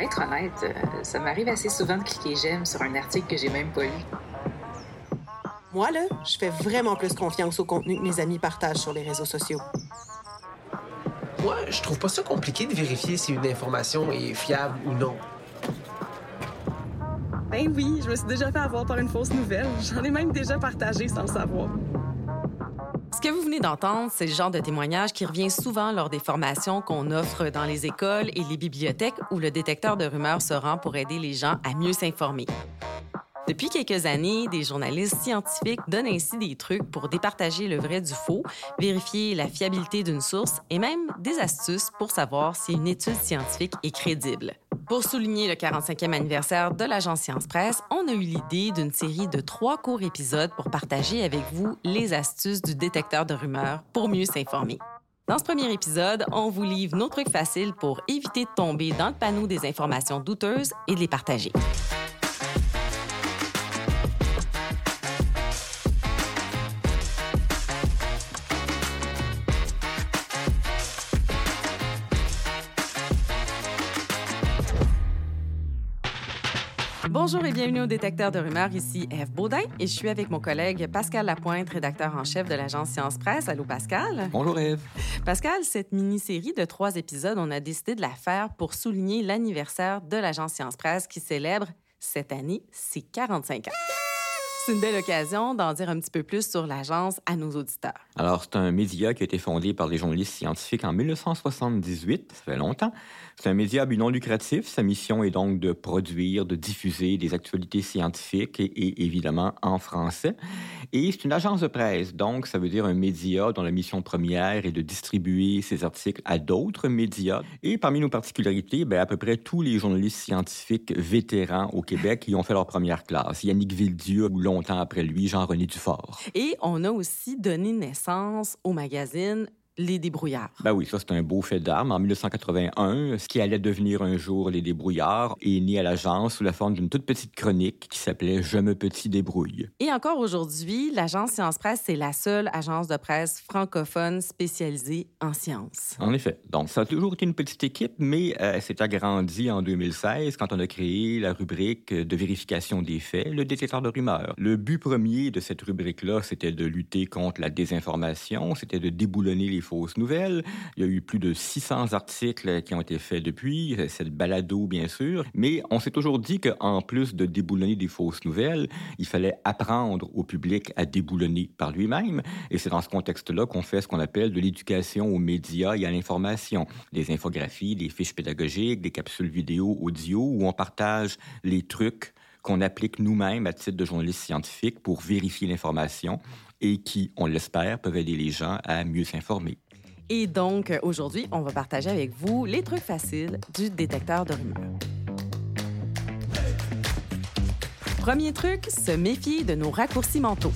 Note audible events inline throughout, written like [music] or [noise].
être honnête, euh, ça m'arrive assez souvent de cliquer j'aime sur un article que j'ai même pas lu. Moi, là, je fais vraiment plus confiance au contenu que mes amis partagent sur les réseaux sociaux. Moi, je trouve pas ça compliqué de vérifier si une information est fiable ou non. Ben oui, je me suis déjà fait avoir par une fausse nouvelle. J'en ai même déjà partagé sans le savoir. D'entendre, c'est le genre de témoignage qui revient souvent lors des formations qu'on offre dans les écoles et les bibliothèques où le détecteur de rumeurs se rend pour aider les gens à mieux s'informer. Depuis quelques années, des journalistes scientifiques donnent ainsi des trucs pour départager le vrai du faux, vérifier la fiabilité d'une source et même des astuces pour savoir si une étude scientifique est crédible. Pour souligner le 45e anniversaire de l'agence Science Presse, on a eu l'idée d'une série de trois courts épisodes pour partager avec vous les astuces du détecteur de rumeurs pour mieux s'informer. Dans ce premier épisode, on vous livre nos trucs faciles pour éviter de tomber dans le panneau des informations douteuses et de les partager. Bonjour et bienvenue au Détecteur de rumeurs. Ici Eve Baudin et je suis avec mon collègue Pascal Lapointe, rédacteur en chef de l'agence Science Presse. Allô, Pascal? Bonjour, Eve. Pascal, cette mini-série de trois épisodes, on a décidé de la faire pour souligner l'anniversaire de l'agence Science Presse qui célèbre cette année ses 45 ans. C'est une belle occasion d'en dire un petit peu plus sur l'agence à nos auditeurs. Alors, c'est un média qui a été fondé par des journalistes scientifiques en 1978, ça fait longtemps. C'est un média à but non lucratif. Sa mission est donc de produire, de diffuser des actualités scientifiques et, évidemment en français. Et c'est une agence de presse, donc ça veut dire un média dont la mission première est de distribuer ses articles à d'autres médias. Et parmi nos particularités, ben, à peu près tous les journalistes scientifiques vétérans au Québec qui ont fait leur première classe. Yannick Villedieu ou longtemps après lui, Jean-René Dufort. Et on a aussi donné naissance au magazine les débrouillards. Ben oui, ça c'est un beau fait d'armes. En 1981, ce qui allait devenir un jour les débrouillards est né à l'agence sous la forme d'une toute petite chronique qui s'appelait Je me petit débrouille. Et encore aujourd'hui, l'agence Science Presse, c'est la seule agence de presse francophone spécialisée en sciences. En effet. Donc, ça a toujours été une petite équipe, mais euh, elle s'est agrandie en 2016 quand on a créé la rubrique de vérification des faits, le détecteur de rumeurs. Le but premier de cette rubrique-là, c'était de lutter contre la désinformation, c'était de déboulonner les fausses nouvelles. Il y a eu plus de 600 articles qui ont été faits depuis, cette balado bien sûr, mais on s'est toujours dit qu'en plus de déboulonner des fausses nouvelles, il fallait apprendre au public à déboulonner par lui-même, et c'est dans ce contexte-là qu'on fait ce qu'on appelle de l'éducation aux médias et à l'information, des infographies, des fiches pédagogiques, des capsules vidéo, audio, où on partage les trucs qu'on applique nous-mêmes à titre de journaliste scientifique pour vérifier l'information et qui, on l'espère, peuvent aider les gens à mieux s'informer. Et donc, aujourd'hui, on va partager avec vous les trucs faciles du détecteur de rumeurs. Premier truc, se méfier de nos raccourcis mentaux.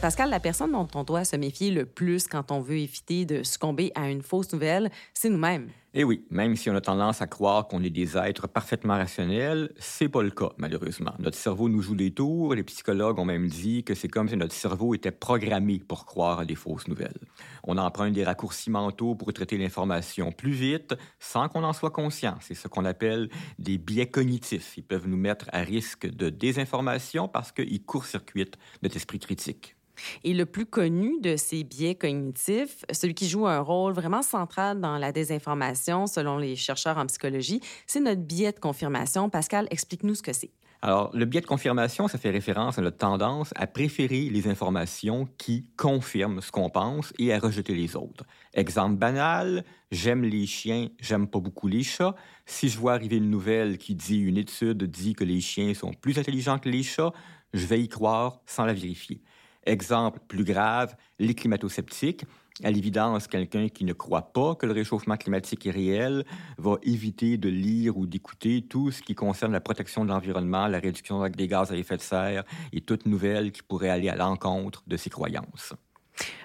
Pascal, la personne dont on doit se méfier le plus quand on veut éviter de succomber à une fausse nouvelle, c'est nous-mêmes. Et oui, même si on a tendance à croire qu'on est des êtres parfaitement rationnels, c'est pas le cas, malheureusement. Notre cerveau nous joue des tours. Les psychologues ont même dit que c'est comme si notre cerveau était programmé pour croire à des fausses nouvelles. On emprunte des raccourcis mentaux pour traiter l'information plus vite, sans qu'on en soit conscient. C'est ce qu'on appelle des biais cognitifs. Ils peuvent nous mettre à risque de désinformation parce qu'ils court-circuitent notre esprit critique. Et le plus connu de ces biais cognitifs, celui qui joue un rôle vraiment central dans la désinformation, selon les chercheurs en psychologie, c'est notre biais de confirmation. Pascal, explique-nous ce que c'est. Alors, le biais de confirmation, ça fait référence à notre tendance à préférer les informations qui confirment ce qu'on pense et à rejeter les autres. Exemple banal, j'aime les chiens, j'aime pas beaucoup les chats. Si je vois arriver une nouvelle qui dit une étude dit que les chiens sont plus intelligents que les chats, je vais y croire sans la vérifier. Exemple plus grave, les climato-sceptiques. À l'évidence, quelqu'un qui ne croit pas que le réchauffement climatique est réel va éviter de lire ou d'écouter tout ce qui concerne la protection de l'environnement, la réduction des gaz à effet de serre et toute nouvelle qui pourrait aller à l'encontre de ses croyances.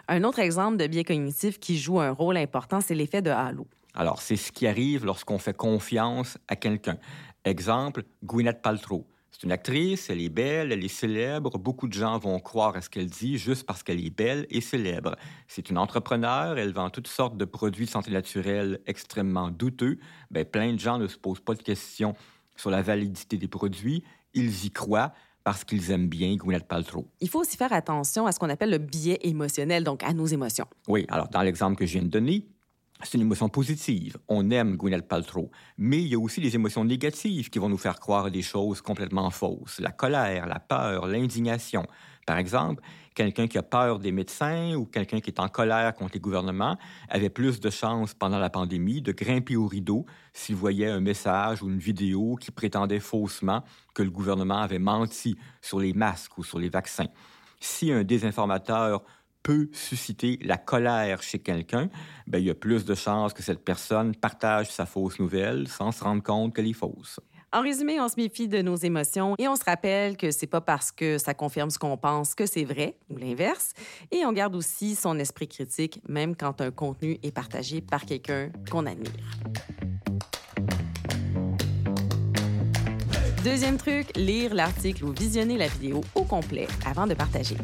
Un autre exemple de biais cognitif qui joue un rôle important, c'est l'effet de halo. Alors, c'est ce qui arrive lorsqu'on fait confiance à quelqu'un. Exemple, Gwyneth Paltrow C'est une actrice, elle est belle, elle est célèbre. Beaucoup de gens vont croire à ce qu'elle dit juste parce qu'elle est belle et célèbre. C'est une entrepreneur, elle vend toutes sortes de produits de santé naturelle extrêmement douteux. Ben, plein de gens ne se posent pas de questions sur la validité des produits. Ils y croient parce qu'ils aiment bien Gwyneth Paltrow. Il faut aussi faire attention à ce qu'on appelle le biais émotionnel, donc à nos émotions. Oui, alors dans l'exemple que je viens de donner, c'est une émotion positive. On aime Gwyneth Paltrow. Mais il y a aussi des émotions négatives qui vont nous faire croire des choses complètement fausses. La colère, la peur, l'indignation. Par exemple, quelqu'un qui a peur des médecins ou quelqu'un qui est en colère contre les gouvernements avait plus de chances pendant la pandémie de grimper au rideau s'il voyait un message ou une vidéo qui prétendait faussement que le gouvernement avait menti sur les masques ou sur les vaccins. Si un désinformateur peut susciter la colère chez quelqu'un, ben, il y a plus de chances que cette personne partage sa fausse nouvelle sans se rendre compte qu'elle est fausse. En résumé, on se méfie de nos émotions et on se rappelle que c'est pas parce que ça confirme ce qu'on pense que c'est vrai ou l'inverse. Et on garde aussi son esprit critique, même quand un contenu est partagé par quelqu'un qu'on admire. Deuxième truc, lire l'article ou visionner la vidéo au complet avant de partager.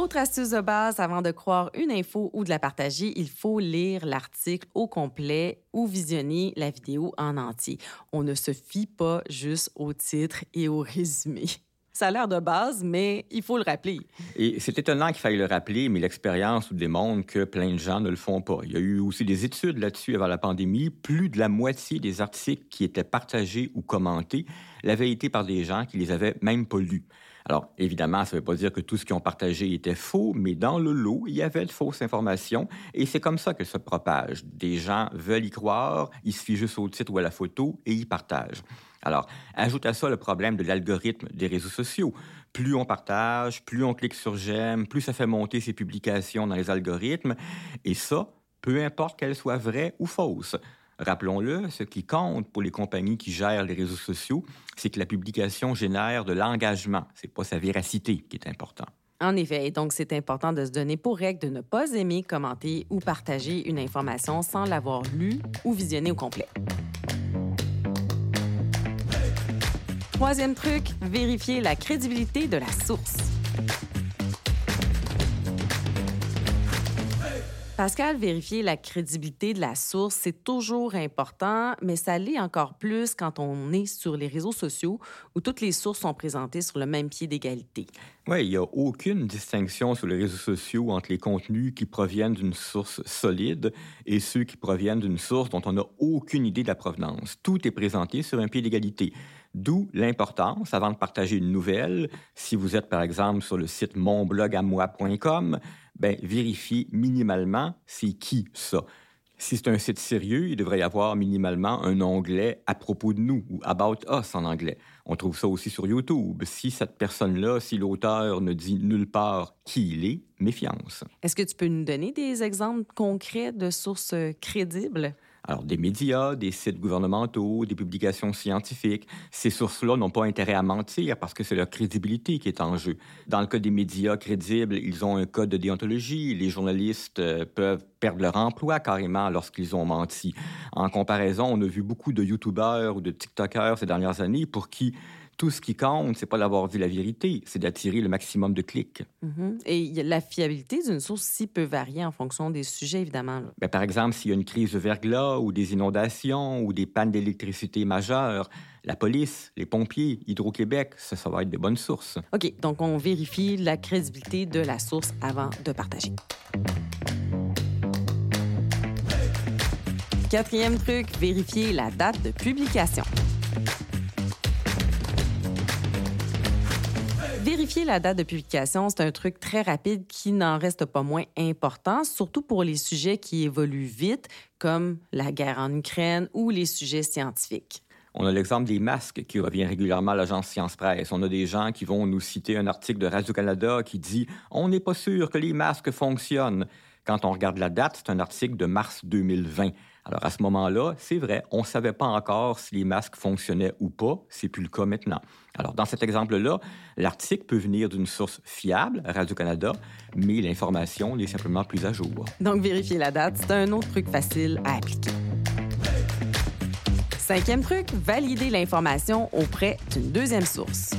Autre astuce de base, avant de croire une info ou de la partager, il faut lire l'article au complet ou visionner la vidéo en entier. On ne se fie pas juste au titre et au résumé. [laughs] Ça a l'air de base, mais il faut le rappeler. Et c'est étonnant qu'il faille le rappeler, mais l'expérience nous démontre que plein de gens ne le font pas. Il y a eu aussi des études là-dessus avant la pandémie. Plus de la moitié des articles qui étaient partagés ou commentés l'avaient été par des gens qui les avaient même pas lus. Alors, évidemment, ça ne veut pas dire que tout ce qu'ils ont partagé était faux, mais dans le lot, il y avait de fausses informations et c'est comme ça que se propage. Des gens veulent y croire, ils se fient juste au titre ou à la photo et ils partagent. Alors, ajoute à ça le problème de l'algorithme des réseaux sociaux. Plus on partage, plus on clique sur j'aime, plus ça fait monter ses publications dans les algorithmes. Et ça, peu importe qu'elles soient vraies ou fausses. Rappelons-le, ce qui compte pour les compagnies qui gèrent les réseaux sociaux, c'est que la publication génère de l'engagement. C'est pas sa véracité qui est important. En effet, donc c'est important de se donner pour règle de ne pas aimer, commenter ou partager une information sans l'avoir lue ou visionnée au complet. Troisième truc, vérifier la crédibilité de la source. Pascal, vérifier la crédibilité de la source, c'est toujours important, mais ça l'est encore plus quand on est sur les réseaux sociaux où toutes les sources sont présentées sur le même pied d'égalité. Oui, il n'y a aucune distinction sur les réseaux sociaux entre les contenus qui proviennent d'une source solide et ceux qui proviennent d'une source dont on n'a aucune idée de la provenance. Tout est présenté sur un pied d'égalité. D'où l'importance, avant de partager une nouvelle, si vous êtes par exemple sur le site monblogamoi.com, ben, minimalement c'est qui ça. Si c'est un site sérieux, il devrait y avoir minimalement un onglet à propos de nous ou About Us en anglais. On trouve ça aussi sur YouTube. Si cette personne-là, si l'auteur ne dit nulle part qui il est, méfiance. Est-ce que tu peux nous donner des exemples concrets de sources crédibles? Alors, des médias, des sites gouvernementaux, des publications scientifiques, ces sources-là n'ont pas intérêt à mentir parce que c'est leur crédibilité qui est en jeu. Dans le cas des médias crédibles, ils ont un code de déontologie. Les journalistes euh, peuvent perdre leur emploi carrément lorsqu'ils ont menti. En comparaison, on a vu beaucoup de YouTubeurs ou de TikTokers ces dernières années pour qui tout ce qui compte, c'est pas d'avoir dit la vérité, c'est d'attirer le maximum de clics. Mm-hmm. Et la fiabilité d'une source aussi peut varier en fonction des sujets, évidemment. Ben, par exemple, s'il y a une crise de verglas ou des inondations ou des pannes d'électricité majeures, la police, les pompiers, Hydro-Québec, ça, ça va être de bonnes sources. OK, donc on vérifie la crédibilité de la source avant de partager. Quatrième truc, vérifier la date de publication. Vérifier la date de publication, c'est un truc très rapide qui n'en reste pas moins important, surtout pour les sujets qui évoluent vite, comme la guerre en Ukraine ou les sujets scientifiques. On a l'exemple des masques qui revient régulièrement à l'agence Science Presse. On a des gens qui vont nous citer un article de Radio-Canada qui dit On n'est pas sûr que les masques fonctionnent. Quand on regarde la date, c'est un article de mars 2020. Alors à ce moment-là, c'est vrai, on ne savait pas encore si les masques fonctionnaient ou pas. C'est plus le cas maintenant. Alors dans cet exemple-là, l'article peut venir d'une source fiable, Radio-Canada, mais l'information est simplement plus à jour. Donc vérifier la date, c'est un autre truc facile à appliquer. Cinquième truc, valider l'information auprès d'une deuxième source.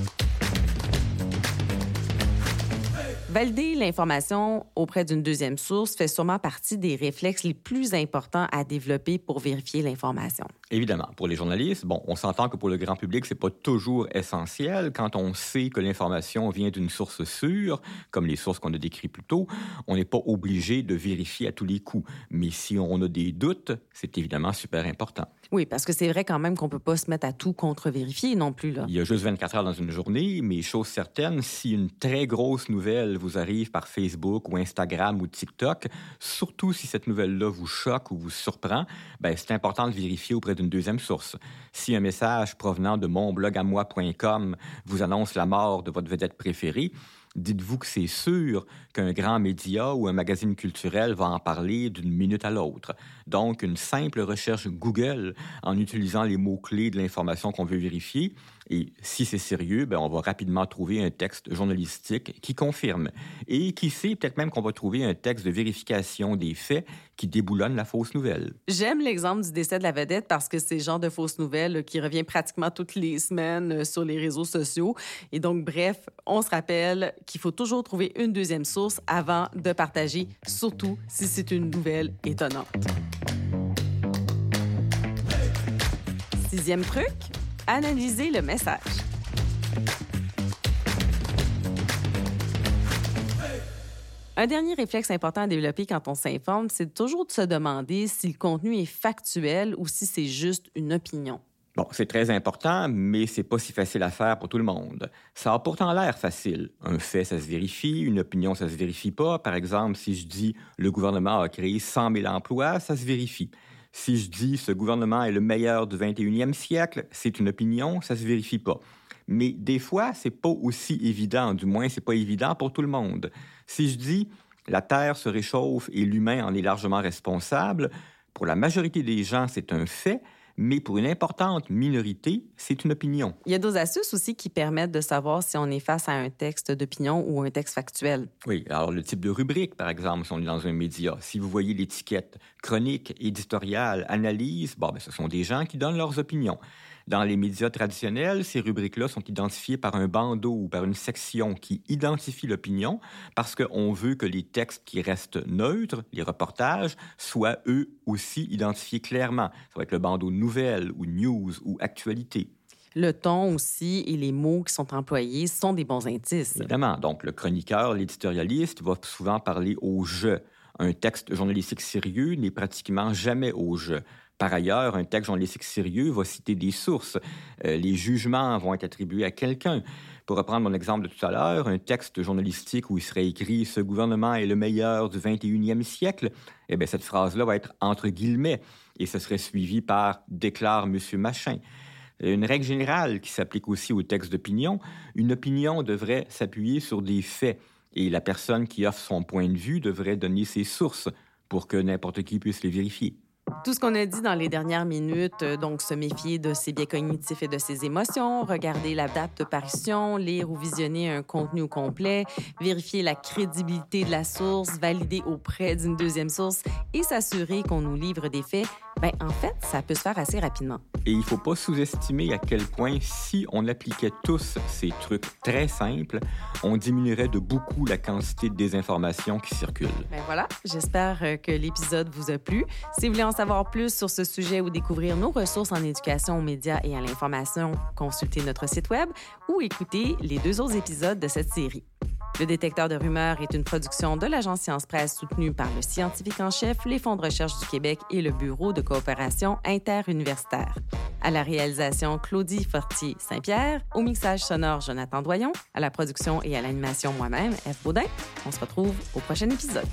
Valider l'information auprès d'une deuxième source fait sûrement partie des réflexes les plus importants à développer pour vérifier l'information. Évidemment, pour les journalistes, bon, on s'entend que pour le grand public, c'est pas toujours essentiel. Quand on sait que l'information vient d'une source sûre, comme les sources qu'on a décrites plus tôt, on n'est pas obligé de vérifier à tous les coups. Mais si on a des doutes, c'est évidemment super important. Oui, parce que c'est vrai quand même qu'on peut pas se mettre à tout contre-vérifier non plus. Là. Il y a juste 24 heures dans une journée, mais chose certaine, si une très grosse nouvelle vous arrive par Facebook ou Instagram ou TikTok, surtout si cette nouvelle-là vous choque ou vous surprend, ben, c'est important de vérifier auprès d'une deuxième source. Si un message provenant de monblogamoi.com vous annonce la mort de votre vedette préférée, dites-vous que c'est sûr qu'un grand média ou un magazine culturel va en parler d'une minute à l'autre. Donc, une simple recherche Google en utilisant les mots-clés de l'information qu'on veut vérifier, et si c'est sérieux, ben, on va rapidement trouver un texte journalistique qui confirme. Et qui sait, peut-être même qu'on va trouver un texte de vérification des faits qui déboulonne la fausse nouvelle. J'aime l'exemple du décès de la vedette parce que c'est le genre de fausse nouvelle qui revient pratiquement toutes les semaines euh, sur les réseaux sociaux. Et donc, bref, on se rappelle qu'il faut toujours trouver une deuxième source avant de partager, surtout si c'est une nouvelle étonnante. Sixième truc, analyser le message. Un dernier réflexe important à développer quand on s'informe, c'est toujours de se demander si le contenu est factuel ou si c'est juste une opinion. Bon, c'est très important, mais c'est pas si facile à faire pour tout le monde. Ça a pourtant l'air facile. Un fait, ça se vérifie. Une opinion, ça se vérifie pas. Par exemple, si je dis le gouvernement a créé 100 000 emplois, ça se vérifie. Si je dis ce gouvernement est le meilleur du 21e siècle, c'est une opinion, ça se vérifie pas. Mais des fois, c'est pas aussi évident, du moins c'est pas évident pour tout le monde. Si je dis la Terre se réchauffe et l'humain en est largement responsable, pour la majorité des gens, c'est un fait, mais pour une importante minorité, c'est une opinion. Il y a d'autres astuces aussi qui permettent de savoir si on est face à un texte d'opinion ou un texte factuel. Oui, alors le type de rubrique, par exemple, si on est dans un média, si vous voyez l'étiquette chronique, éditoriale, analyse, bon, ben, ce sont des gens qui donnent leurs opinions. Dans les médias traditionnels, ces rubriques-là sont identifiées par un bandeau ou par une section qui identifie l'opinion parce qu'on veut que les textes qui restent neutres, les reportages, soient eux aussi identifiés clairement. Ça va être le bandeau nouvelles ou news ou actualité. Le ton aussi et les mots qui sont employés sont des bons indices. Évidemment. Donc, le chroniqueur, l'éditorialiste va souvent parler au je. Un texte journalistique sérieux n'est pratiquement jamais au je. Par ailleurs, un texte journalistique sérieux va citer des sources. Euh, les jugements vont être attribués à quelqu'un. Pour reprendre mon exemple de tout à l'heure, un texte journalistique où il serait écrit Ce gouvernement est le meilleur du 21e siècle, eh bien, cette phrase-là va être entre guillemets et ce serait suivi par Déclare Monsieur Machin. Une règle générale qui s'applique aussi au texte d'opinion, une opinion devrait s'appuyer sur des faits et la personne qui offre son point de vue devrait donner ses sources pour que n'importe qui puisse les vérifier. Tout ce qu'on a dit dans les dernières minutes, euh, donc se méfier de ses biais cognitifs et de ses émotions, regarder la date de parution, lire ou visionner un contenu au complet, vérifier la crédibilité de la source, valider auprès d'une deuxième source et s'assurer qu'on nous livre des faits, ben en fait, ça peut se faire assez rapidement. Et il ne faut pas sous-estimer à quel point si on appliquait tous ces trucs très simples, on diminuerait de beaucoup la quantité de désinformation qui circule. Ben voilà, j'espère euh, que l'épisode vous a plu. Si vous voulez en savoir plus sur ce sujet ou découvrir nos ressources en éducation aux médias et à l'information, consultez notre site web ou écoutez les deux autres épisodes de cette série. Le détecteur de rumeurs est une production de l'agence Science Presse soutenue par le scientifique en chef, les fonds de recherche du Québec et le Bureau de coopération interuniversitaire. À la réalisation, Claudie Fortier-Saint-Pierre. Au mixage sonore, Jonathan Doyon. À la production et à l'animation, moi-même, F. Baudin. On se retrouve au prochain épisode.